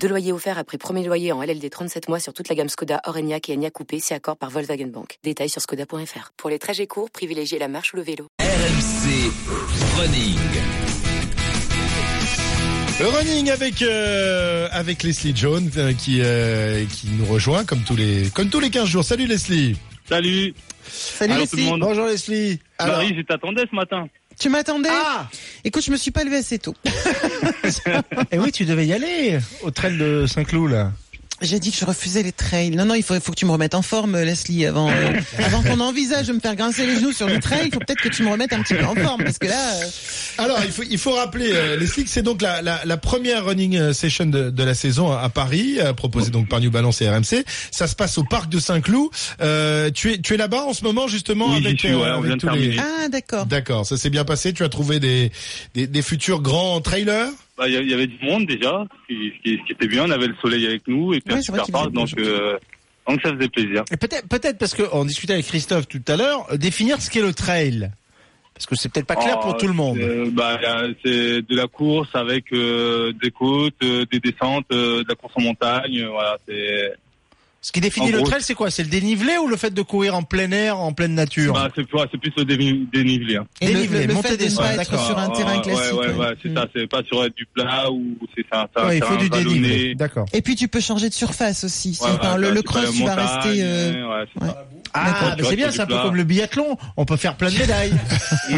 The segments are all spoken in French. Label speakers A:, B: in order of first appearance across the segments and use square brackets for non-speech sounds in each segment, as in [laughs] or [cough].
A: Deux loyers offerts après premier loyer en LLD 37 mois sur toute la gamme Skoda, Orenia et Enya Coupé, si accord par Volkswagen Bank. Détails sur skoda.fr. Pour les trajets courts, privilégiez la marche ou le vélo.
B: RMC Running.
C: Le running avec euh, avec Leslie Jones euh, qui euh, qui nous rejoint comme tous les comme tous les 15 jours. Salut Leslie.
D: Salut.
E: Salut
D: Alors, tout le
E: Leslie.
D: monde.
C: Bonjour Leslie. Alors,
D: Marie, je t'attendais ce matin.
E: Tu m'attendais
C: ah
E: Écoute, je me suis pas levée assez tôt. [laughs] [laughs]
C: Eh oui, tu devais y aller au trail de Saint-Cloud là.
E: J'ai dit que je refusais les trails. Non, non, il faut, il faut que tu me remettes en forme, Leslie, avant, euh, [laughs] avant qu'on envisage de me faire grincer les genoux sur le trail. Il faut peut-être que tu me remettes un petit peu en forme, parce que là, euh,
C: Alors, il faut il faut rappeler euh, Leslie que c'est donc la, la la première running euh, session de, de la saison à, à Paris, euh, proposée donc par New Balance et RMC. Ça se passe au parc de Saint-Cloud. Euh, tu es tu es là-bas en ce moment justement
D: Oui,
C: avec,
D: suis, ouais, on
C: avec
D: vient de
C: tous les
E: ah, d'accord.
C: D'accord, ça s'est bien passé. Tu as trouvé des des, des futurs grands trailers?
D: Bah, Il y, avait du monde déjà, ce qui, ce qui- ce qui était bien. On avait le soleil avec nous et puis
E: Ouais,
D: un super parc, donc, euh, donc ça faisait plaisir.
F: Et peut-être, peut-être parce qu'on discutait avec Christophe tout à l'heure, euh, définir ce qu'est le trail. Parce que c'est peut-être pas clair
D: Oh,
F: pour tout le monde.
D: euh, bah, c'est de la course avec euh, des côtes, des descentes, de la course en montagne. Voilà, c'est
F: Ce qui définit
D: en
F: le
D: gros,
F: trail, c'est quoi? C'est le dénivelé ou le fait de courir en plein air, en pleine nature?
D: Bah, c'est plus le déni- dénivelé. Hein.
E: Et
F: Dénivelé,
E: le- le
F: montée
E: fait de
F: des
E: être
F: d'accord.
E: sur un
D: Ah,
E: terrain
D: ouais,
E: classique.
D: Ouais, ouais,
E: ouais.
D: c'est
E: Mm.
D: ça. C'est pas sur du plat ou c'est un
F: Ouais, il faut du dénivelé. D'accord.
E: Et puis tu peux changer de surface aussi.
D: Ouais,
E: Enfin,
D: ouais,
E: le,
D: là,
E: le
D: pas
E: cross, tu vas rester. euh,
D: ça.
F: Ah, mais c'est bien, c'est un peu comme le biathlon. On peut faire plein de médailles. [laughs]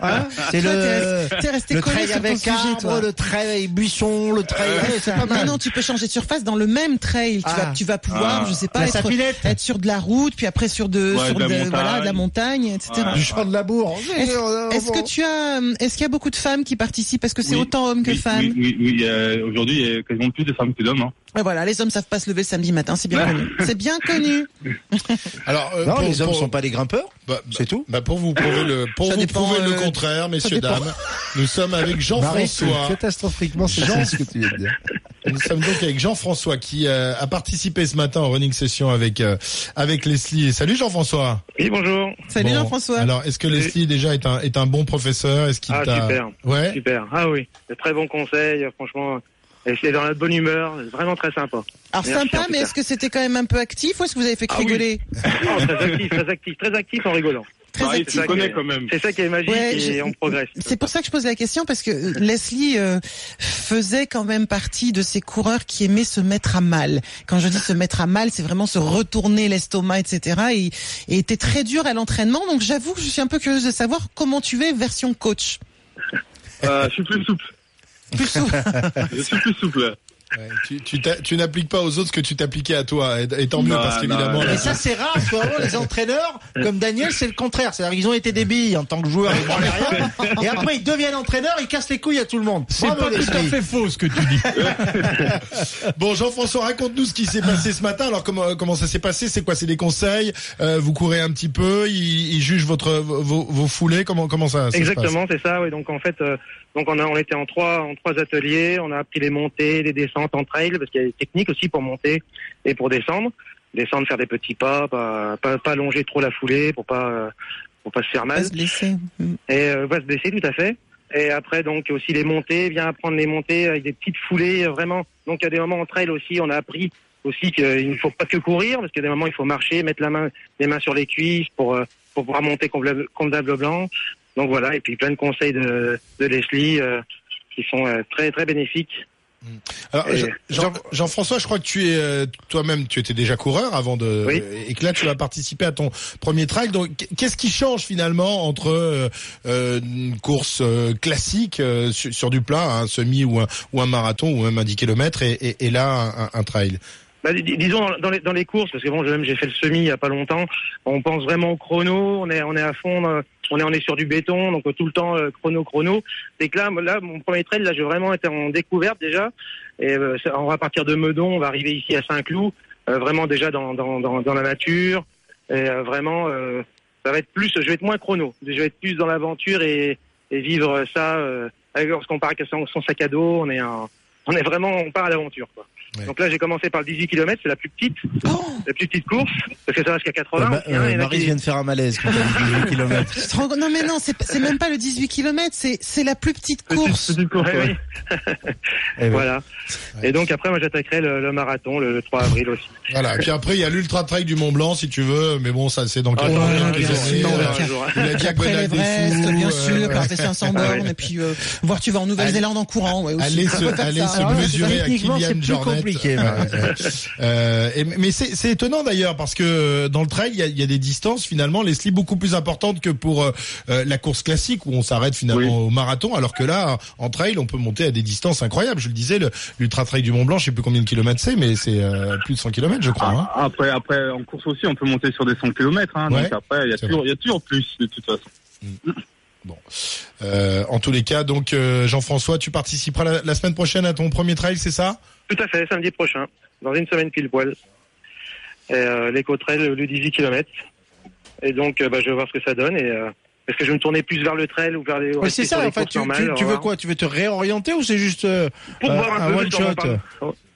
F: Hein c'est le, le
E: collé
F: trail avec
E: sujet,
F: arbre,
E: toi.
F: le trail buisson, le trail. Ouais, c'est pas
E: Non,
F: mal.
E: non, tu peux changer de surface dans le même trail. Tu
F: Ah.
E: vas, tu vas pouvoir,
D: Ah.
E: je sais pas, être, sur de la route, puis après sur de,
D: Ouais,
E: sur
D: de la
E: de-
D: montagne.
E: voilà, de la montagne, etc.
D: Ouais.
F: Du champ de labour.
E: Est-ce est-ce que tu as, euh, est-ce qu'il y a beaucoup de femmes qui participent? Est-ce que c'est
D: Oui,
E: autant hommes que
D: oui,
E: femmes?
D: Oui, oui, oui, euh, aujourd'hui, il y a quasiment plus de femmes que d'hommes. Hein.
E: Et Voilà, les hommes savent pas se lever le samedi matin, c'est bien connu. C'est bien connu. [laughs]
C: Alors euh,
F: Non,
C: pour-
F: les hommes
C: pour-
F: sont pas des grimpeurs.
C: bah,
F: C'est tout.
C: Bah pour vous prouver le pour
E: Ça
C: vous
E: dépend,
C: prouver le
E: euh,
C: contraire, messieurs dames, nous sommes avec [laughs] Jean-François.
F: catastrophiquement
C: Jean-
F: ce que tu viens de dire.
C: Nous sommes donc avec Jean-François qui euh, a participé ce matin en running session avec euh, avec Leslie. Salut Jean-François.
G: Oui, bonjour.
E: Salut
C: Bon,
E: Jean-François.
C: Alors, est-ce que Leslie déjà est un est un bon professeur? Est-ce qu'il
G: Ah,
C: t'a
G: super.
C: Ouais.
G: Super. Ah oui, de très bons conseils, franchement. Et c'est dans la bonne humeur, vraiment très sympa.
E: Alors
G: Merci,
E: sympa, mais est-ce que c'était quand même un peu actif ou est-ce que vous avez fait que
G: Ah oui.
E: rigoler [laughs]
G: Non, très actif, très actif, très actif en rigolant.
E: Très
D: Marie,
E: actif.
D: connais quand même.
G: C'est ça qui est magique
E: Ouais,
G: et on progresse.
E: C'est pour ça que je pose la question parce que Leslie euh, faisait quand même partie de ces coureurs qui aimaient se mettre à mal. Quand je dis se mettre à mal, c'est vraiment se retourner l'estomac, etc. Et, et était très dur à l'entraînement. Donc j'avoue que je suis un peu curieuse de savoir comment tu es version coach.
D: Euh, je suis plus souple.
E: Plus souple. [laughs]
D: Je suis plus souple.
C: Ouais, tu tu, t'as- tu n'appliques pas aux autres ce que tu t'appliquais à toi, et, et tant mieux
D: Non,
C: parce qu'évidemment.
F: Et ça, c'est rare, parce que vraiment, les entraîneurs, comme Daniel, c'est le contraire. C'est-à-dire qu'ils ont été des billes en tant que joueurs, ils branlaient rien. Et après, ils deviennent entraîneurs, ils cassent les couilles à tout le monde.
C: C'est pas tout à fait faux ce que tu dis. [laughs] bon, Jean-François, raconte-nous ce qui s'est passé ce matin. Alors, comment comment ça s'est passé? C'est quoi? C'est des conseils? Euh, Vous courez un petit peu? Ils, ils jugent votre vos, vos foulées? Comment comment ça, ça
G: Exactement, c'est ça. Oui. Donc en fait, euh, donc on a, on était en trois, en trois ateliers. On a appris les montées, les descentes en trail, parce qu'il y a des techniques aussi pour monter et pour descendre. Descendre, faire des petits pas, pas, pas, pas allonger trop la foulée pour pas, pour pas se faire mal.
E: Pas se blesser. Mm.
G: Et euh, va se baisser, tout à fait. Et après, donc aussi les montées, bien apprendre les montées avec des petites foulées, euh, vraiment. Donc il y a des moments entre elles aussi, on a appris aussi qu'il ne faut pas que courir, parce qu'il y a des moments il faut marcher, mettre la main, les mains sur les cuisses pour euh, pour pouvoir monter convenable blanc. Donc voilà, et puis plein de conseils de, de Leslie euh, qui sont euh, très très bénéfiques.
C: Alors, Jean- Jean- Jean-François, je crois que tu es euh, toi-même, tu étais déjà coureur avant de,
G: Oui.
C: et que là tu vas participer à ton premier trail. Donc, qu'est-ce qui change finalement entre euh, une course classique euh, sur, sur du plat, un semi ou un, ou un marathon ou même un 10 km et, et, et là un, un trail?
G: Bah, dis- disons dans, les, dans les courses, parce que bon, même j'ai fait le semi il y a pas longtemps. On pense vraiment au chrono, on est on est à fond, on est on est sur du béton, donc euh, tout le temps euh, chrono chrono. C'est que là, là, mon premier trail, là, j'ai vraiment été en découverte déjà. Et euh, on va partir de Meudon, on va arriver ici à Saint-Cloud, euh, vraiment déjà dans dans dans, dans la nature, et euh, vraiment euh, ça va être plus, je vais être moins chrono. Je vais être plus dans l'aventure et, et vivre ça. Euh, lorsqu'on part avec son, son sac à dos, on est un, on est vraiment, on part à l'aventure. quoi.
C: Ouais.
G: Donc là, j'ai commencé par le 18 km, c'est la plus petite,
E: Oh,
G: la plus petite course, parce que ça va jusqu'à 80.
F: Bah,
G: aussi, hein,
F: euh, Marie
G: qui-
F: vient de faire un malaise quand elle dit 18 km. [laughs]
E: non mais non, c'est c'est même pas le 18 km, c'est c'est la plus petite
D: Petite-
E: course.
D: petite course,
G: Ouais,
D: ouais.
F: Eh [laughs]
G: voilà. Et donc après, moi, j'attaquerai le, le marathon le, le 3 avril aussi.
C: Voilà. Et puis après, il y a l'ultra trail du Mont Blanc, si tu veux. Mais bon, ça, c'est dans quelques,
E: ouais,
C: quelques
E: bien
C: années. Euh,
E: Après
C: diagonale des
E: l'Everest, bien
C: euh,
E: sûr, par tes 500 bornes, et puis euh, voir tu vas en Nouvelle-Zélande en courant, ouais, aussi.
C: Aller [laughs] se,
E: ça.
C: se
E: Alors
C: mesurer à Kylian Jornet.
F: compliqué,
C: Ouais,
F: ouais. [laughs]
C: ouais. Euh, et- mais c'est c'est étonnant d'ailleurs parce que dans le trail, il y a, il y a des distances finalement, les slips beaucoup plus importantes que pour euh, euh, la course classique où on s'arrête finalement au marathon, alors que là, en trail, on peut monter à des distances incroyables. Je le disais, le- l'ultra trail du Mont Blanc, je sais plus combien de kilomètres c'est, mais c'est euh, plus de 100 kilomètres, je crois. hein.
D: Ah, Après, après, en course aussi, on peut monter sur des 100 km. Hein,
C: Ouais,
D: donc après, il y a toujours, il y a toujours plus de toute façon.
C: Euh, en tous les cas, donc euh, Jean-François, tu participeras la, la semaine prochaine à ton premier trail, c'est ça?
G: Tout à fait, samedi prochain, dans une semaine pile poil. Euh, l'éco-trail, le 18 km. Et donc, euh, bah, je vais voir ce que ça donne. Et, est-ce que je me tourner plus vers le trail ou vers les. Rester
F: c'est ça, en fait, tu,
G: normales,
F: tu,
G: on
F: tu
G: va
F: veux quoi Tu veux te réorienter ou c'est juste euh,
G: Pour
F: euh,
G: voir un,
F: un
G: peu
F: one shot
G: parle-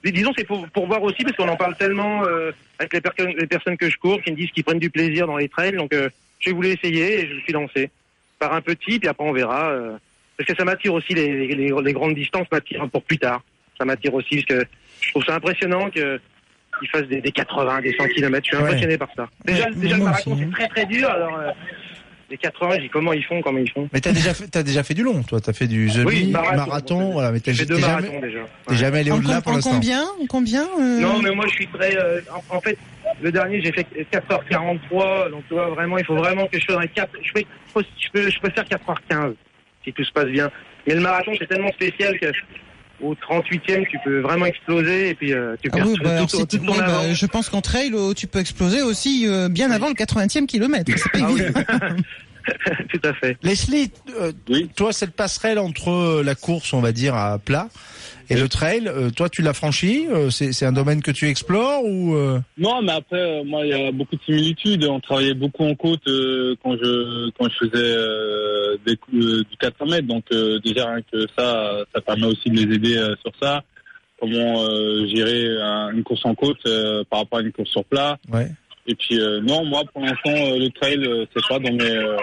G: Mais Disons, c'est pour, pour voir aussi, parce qu'on en parle tellement euh, avec les, per- les personnes que je cours, qui me disent qu'ils prennent du plaisir dans les trails. Donc, euh, j'ai voulu essayer et je me suis lancé. Par un petit, puis après on verra. parce que ça m'attire aussi, les, les, les grandes distances m'attirent pour plus tard. Ça m'attire aussi, parce que je trouve ça impressionnant que qu'ils fassent des, des 80, des 100 km. Je suis
F: Ouais.
G: impressionné par ça. Déjà,
E: Ouais,
G: déjà le marathon, c'est très très dur. Alors, les 80, je dis comment ils font, comment ils font.
F: Mais t'as déjà fait, t'as déjà fait du long, toi. T'as fait du semi,
G: Oui,
F: marathon,
G: marathon.
F: voilà. Mais t'as
G: J'ai
F: t'es
G: deux
F: jamais,
G: marathons déjà.
F: t'es
G: Ouais.
F: jamais allé
E: En,
F: au-delà pour
E: en
F: l'instant.
E: combien En combien euh,
G: Non, mais moi je suis très. euh, en, en fait, le dernier j'ai fait 4h43, donc tu vois vraiment, il faut vraiment que je fasse un 4. Je peux, je peux, je peux faire 4h15 si tout se passe bien. Mais le marathon c'est tellement spécial que au 38e tu peux vraiment exploser et puis euh, tu
E: Ah
G: perds
E: oui,
G: tout,
E: bah,
G: tout-
E: c'est-
G: tout ton
E: oui, bah, je pense qu'en trail, euh, tu peux exploser aussi euh, bien avant le 80e kilomètre. C'est pas
G: Ah oui. [laughs] [laughs] tout à fait.
F: Leslie, euh,
D: Oui.
F: toi, cette passerelle entre euh, la course, on va dire, à plat et le trail, euh, toi, tu l'as franchi euh, C'est un domaine que tu explores ou euh,
D: Non, mais après, euh, moi, il y a beaucoup de similitudes. On travaillait beaucoup en côte euh, quand je quand je faisais euh, des euh, du 400 mètres. Donc euh, déjà rien que ça, ça permet aussi de les aider euh, sur ça. Comment euh, gérer un- une course en côte euh, par rapport à une course sur plat.
F: Ouais.
D: Et puis euh, non, moi pour l'instant, euh, le trail, euh, c'est pas dans mes euh,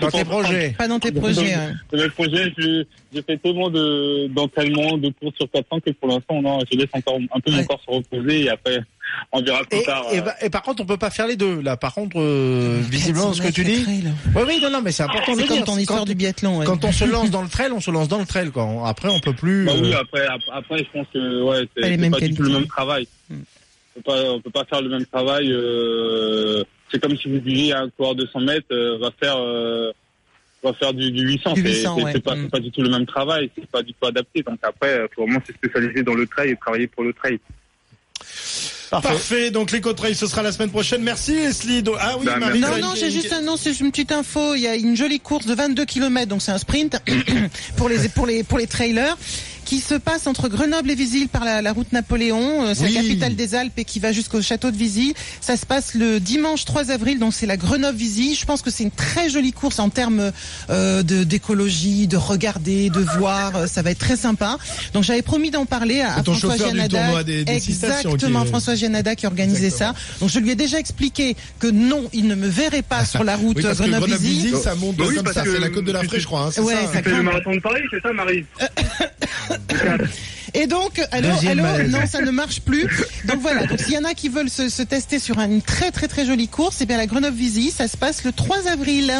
F: dans tes projets
E: Pas dans tes projets. hein.
D: Dans mes projets, je- j'ai fait tellement de d'entraînement, de courses sur 400 que pour l'instant, non, je laisse encore un peu mon
E: Ouais.
D: corps se reposer et après, on verra plus
F: et,
D: tard.
F: et,
D: euh,
F: bah- et par contre, on peut pas faire les deux. Là, par contre, euh, visiblement, ce que tu
E: 400
F: dis. Oui, oui, non, non, mais c'est important de
E: C'est comme
F: dire.
E: ton histoire
F: quand,
E: du biathlon. ouais.
F: quand on se lance dans le [laughs] trail, on se lance dans le trail. Quoi. Après, on peut plus.
D: Bah oui,
F: euh,
D: après, ap- après, je pense que ouais, c'est pas du tout le même travail.
E: Hmm.
D: On peut pas, on peut pas faire le même travail. euh, c'est comme si vous disiez un coureur de 100 mètres euh, va faire euh, va faire du, du 800.
E: Du
D: C'est-
E: 800,
D: c'est
E: ouais.
D: pas, c'est pas du tout le même travail. C'est pas du tout adapté. Donc après, il faut vraiment se spécialiser dans le trail et travailler pour le trail.
C: Parfait. Donc l'éco-trail, ce sera la semaine prochaine. Merci Leslie. Ah oui,
D: Bah,
C: Marie.
E: Non, non, j'ai juste un, non, c'est une petite info. Il y a une jolie course de 22 km, donc c'est un sprint [coughs] pour les pour les pour les trailers qui se passe entre Grenoble et Vizille par la, la route Napoléon. Euh, C'est
C: Oui.
E: la capitale des Alpes et qui va jusqu'au château de Vizille. Ça se passe le dimanche 3 avril, donc c'est la Grenoble-Vizille. Je pense que c'est une très jolie course en termes euh, de d'écologie, de regarder, de voir. Euh, Ça va être très sympa. Donc j'avais promis d'en parler à, à François Gianada.
C: des- des qui
E: Exactement,
C: est-
E: François Gianada qui organisait
C: Exactement.
E: ça. Donc je lui ai déjà expliqué que non, il ne me verrait pas sur la route [laughs]
C: Oui,
E: Grenoble-Vizille.
C: Grenoble-Vizille, ça monte
D: Oui,
C: comme ça.
D: que
C: C'est la côte de la Fraie, je crois. Hein, c'est
E: Ouais,
C: ça,
E: ça
C: hein.
E: craint.
D: marathon de Paris, c'est ça, Marie? [laughs] claro.
E: Et donc, allô, allô, non, ça ne marche plus. Donc voilà. Donc s'il y en a qui veulent se, se tester sur une très très très jolie course, et bien la Grenoble Visi, ça se passe le 3 avril.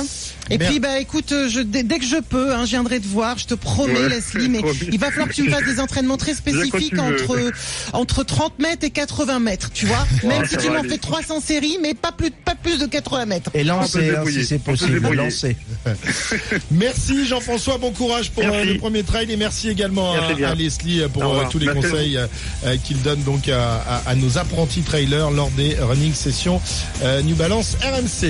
E: Et puis bah écoute, euh, je, dès, dès que je peux, hein, je viendrai te voir. Je te promets,
D: Ouais,
E: Leslie, [laughs] mais
D: promis.
E: il va falloir que tu me fasses des entraînements très spécifiques entre entre 30 mètres et 80 mètres. Tu vois, même si tu m'en fais 300 séries, mais pas plus pas plus de 80 mètres.
F: Et lancer, hein, si c'est possible. Lancer. [laughs]
C: Merci Jean-François, bon courage pour euh,
G: Merci.
C: le premier trail et merci également
G: Merci
C: à, à Leslie pour
G: Revoir.
C: tous les
G: Merci
C: conseils euh, euh, qu'il donne donc à, à- à nos apprentis trailers lors des running sessions euh, New Balance RMC.